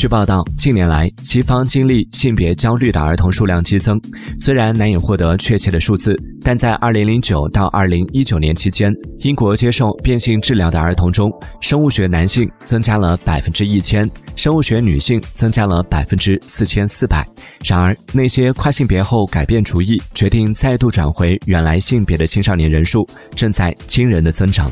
据报道，近年来西方经历性别焦虑的儿童数量激增。虽然难以获得确切的数字，但在2009到2019年期间，英国接受变性治疗的儿童中，生物学男性增加了百分之一千，生物学女性增加了百分之四千四百。然而，那些跨性别后改变主意、决定再度转回原来性别的青少年人数，正在惊人的增长。